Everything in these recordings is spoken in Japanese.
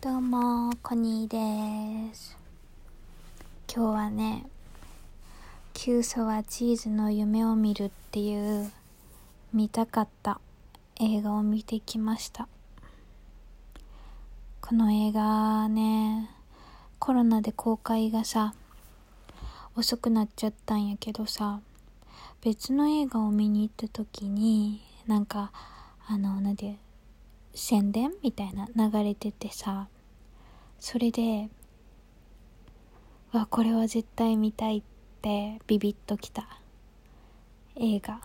どうも、コニーです。今日はね、キューソはチーズの夢を見るっていう見たかった映画を見てきました。この映画ね、コロナで公開がさ、遅くなっちゃったんやけどさ、別の映画を見に行った時に、なんか、あの、なんで、宣伝みたいな流れててさそれでわこれは絶対見たいってビビッときた映画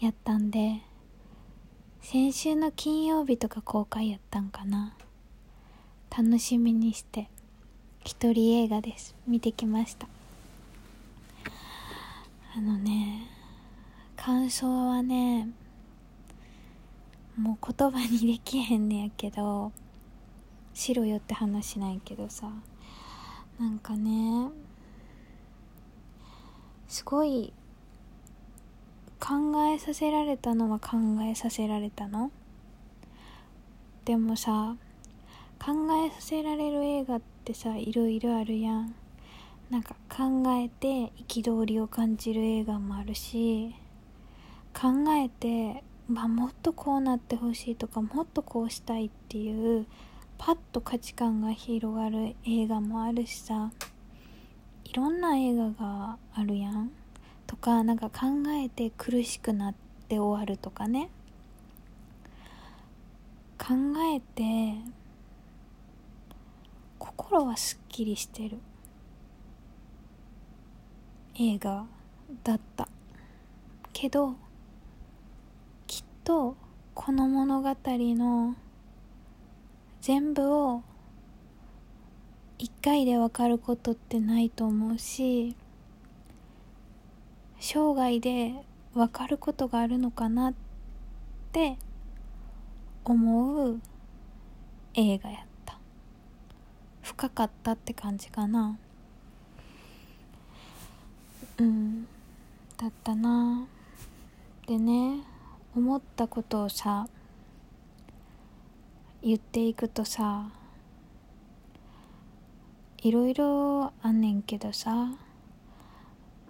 やったんで先週の金曜日とか公開やったんかな。楽しみにして一人映画です。見てきました。あのね感想はねもう言葉にできへんねやけどしろよって話しなんやけどさなんかねすごい考えさせられたのは考えさせられたの。でもさ考えさせられる映画ってさいろいろあるやん。なんか考えて憤りを感じる映画もあるし考えてまあ、もっとこうなってほしいとかもっとこうしたいっていうパッと価値観が広がる映画もあるしさいろんな映画があるやん。とかなんか考えて苦しくなって終わるとかね。考えて心はすっきりしてる。映画だった。けどとこの物語の全部を一回で分かることってないと思うし生涯で分かることがあるのかなって思う映画やった。深かったって感じかな。うんだったな。でね。思ったことをさ言っていくとさいろいろあんねんけどさ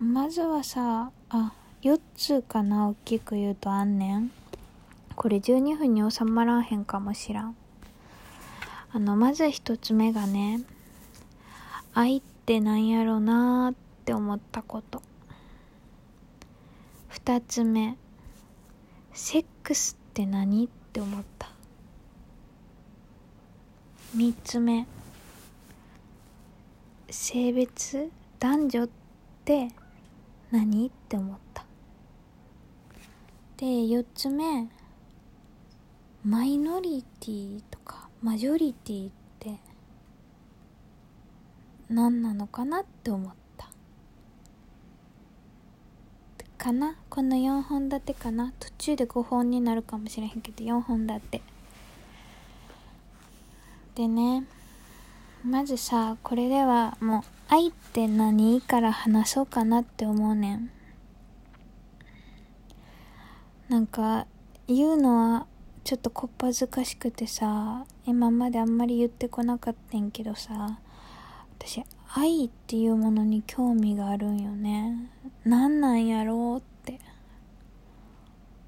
まずはさあ4つかな大きく言うとあんねん。これ12分に収まらへんかもしらん。あのまず1つ目がね愛ってなんやろなって思ったこと。2つ目。セックスって何？って思った。3つ目。性別男女って何？って思った。で4つ目。マイノリティとかマジョリティって何なのかな？って思った。かな？この4本立てかな？途中で5本になるかもしれへんけど4本立て。でねまずさこれではもう愛って何から話そうかなって思うねん。なんか言うのはちょっとこっぱずかしくてさ今まであんまり言ってこなかったんけどさ私愛っていうものに興味があるんよね。何なんやろうって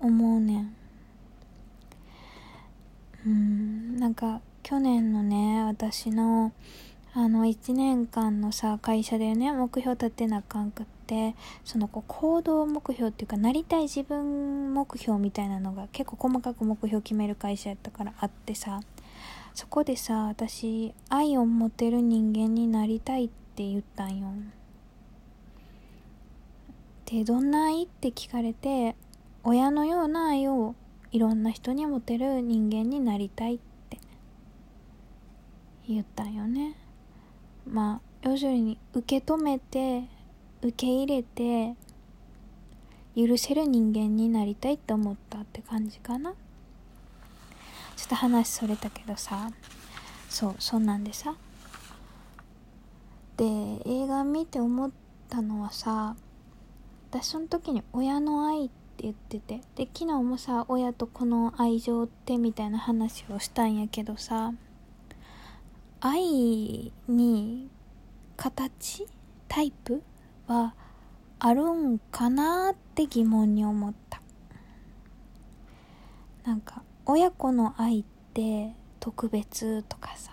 思うねん。うんなんか去年のね私のあの1年間のさ会社でね目標立てなあかんくってそのこう行動目標っていうかなりたい自分目標みたいなのが結構細かく目標決める会社やったからあってさそこでさ私愛を持てる人間になりたいって言ったんよ。でどんな愛って聞かれて親のような愛をいろんな人に持てる人間になりたいって言ったんよね。まあ要するに受け止めて受け入れて許せる人間になりたいって思ったって感じかな。ちょっと話それたけどさそうそんなんでさ。で映画見て思ったのはさ私その時に親の愛って言っててで昨日もさ親とこの愛情ってみたいな話をしたんやけどさ愛に形タイプはあるんかなって疑問に思った。なんか親子の愛って特別とかさ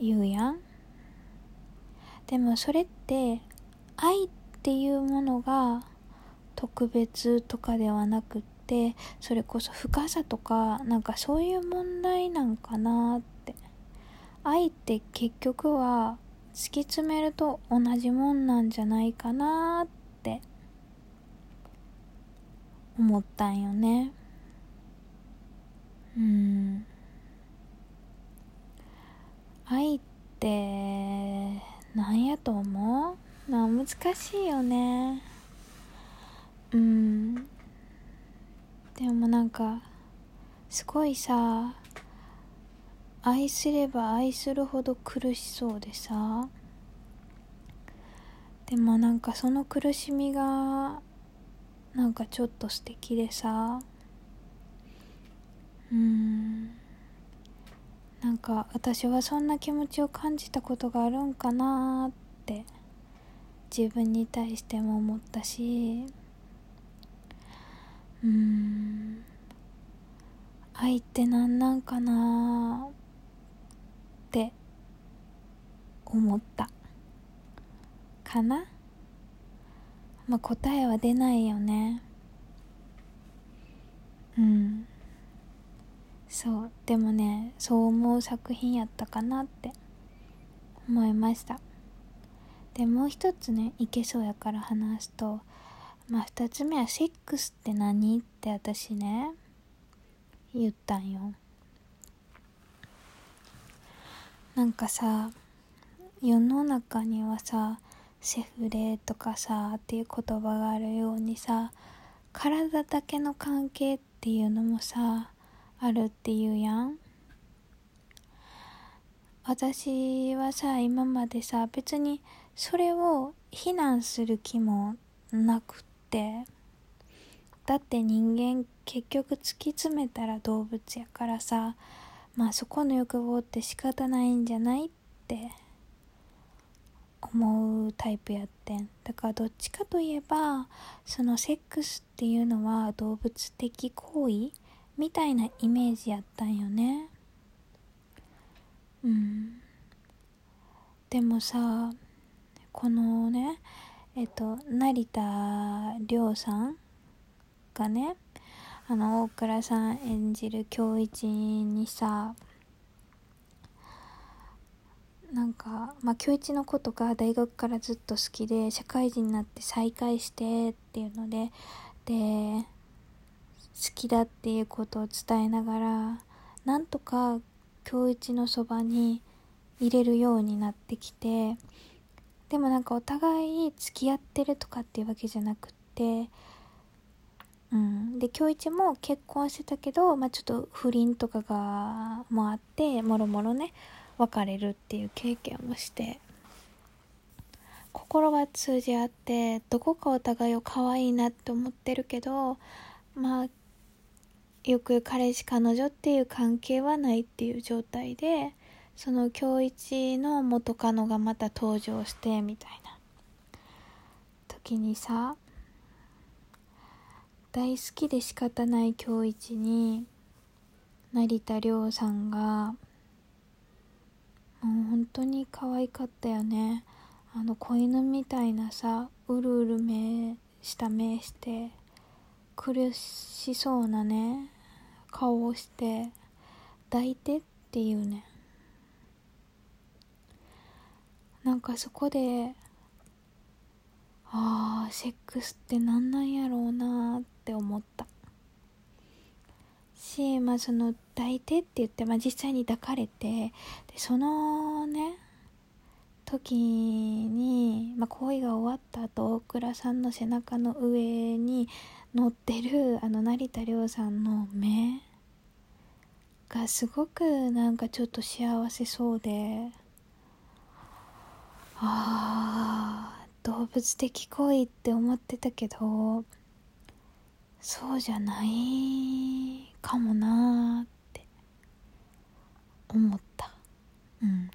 言うやん。でもそれって愛っていうものが特別とかではなくってそれこそ深さとかなんかそういう問題なんかなって。愛って結局は突き詰めると同じもんなんじゃないかなって。思ったんよね。うん。愛って何やと思う？な難しいよね。うん。でもなんかすごいさ愛すれば愛するほど苦しそうでさ。でもなんかその苦しみがなんかちょっと素敵でさ。うん。なんか私はそんな気持ちを感じたことがあるんかなって。自分に対しても思ったしうん愛って何なんかなって思った。かな？まあ答えは出ないよね。うん。そう。でもねそう思う作品やったかなって思いました。でもう一つねいけそうやから話すとまあ二つ目はセックスって何って私ね言ったんよ。なんかさ世の中にはさセフレとかさっていう言葉があるようにさ体だけの関係っていうのもさあるっていうやん。私はさ今までさ別にそれを非難する気もなくってだって人間結局突き詰めたら動物やからさまあそこの欲望って仕方ないんじゃないって思うタイプやってん。だからどっちかといえばそのセックスっていうのは動物的行為みたいなイメージやったんよね。うん。でもさこのねえっと成田凌さんがねあの大倉さん演じる京一にさなんか、まあ、京一のことが大学からずっと好きで社会人になって再会してっていうのでで好きだっていうことを伝えながらなんとか今日一のそばに入れるようになってきてでもなんかお互い付き合ってるとかっていうわけじゃなくってうん。で今日一も結婚してたけど、まあ、ちょっと不倫とかがもあってもろもろね別れるっていう経験もして心が通じ合ってどこかお互いを可愛いなって思ってるけどまあよく彼氏彼女っていう関係はないっていう状態でその今日一の元カノがまた登場してみたいな。時にさ大好きで仕方ない今日一に成田凌さんがもう本当に可愛かったよね。あの子犬みたいなさうるうる目した目して苦しそうなね顔をして抱いてっていうね。なんかそこでああセックスってなんなんやろうなって思った。しまあその抱いてって言って、まあ、実際に抱かれてでそのね時に、まあ、行為が終わった後大倉さんの背中の上に乗ってるあの成田凌さんの目がすごくなんかちょっと幸せそうで。あ動物的行為って思ってたけどそうじゃないかもなーって思った。うん。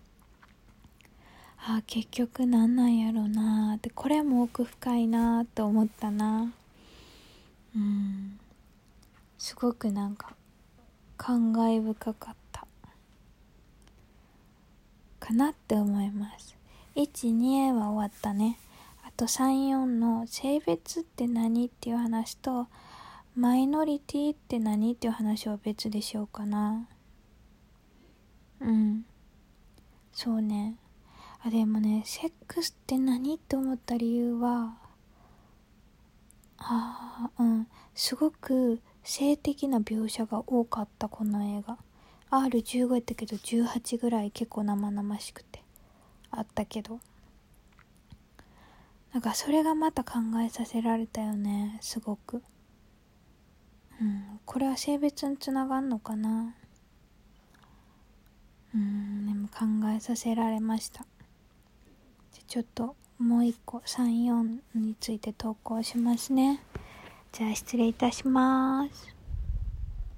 あ結局なんなんやろうなって。これも奥深いなって思ったな。うん。すごくなんか感慨深かった。かなって思います。12は終わったね。あと34の性別って何っていう話とマイノリティって何っていう話は別でしようかな。うん。そうね。あでもねセックスって何って思った理由はああうん。すごく性的な描写が多かったこの映画。R15 やったけど18ぐらい結構生々しくて。あったけど。なんかそれがまた考えさせられたよねすごく。うんこれは性別につながんのかな。うんでも考えさせられました。じゃちょっともう一個34について投稿しますね。じゃあ失礼いたします。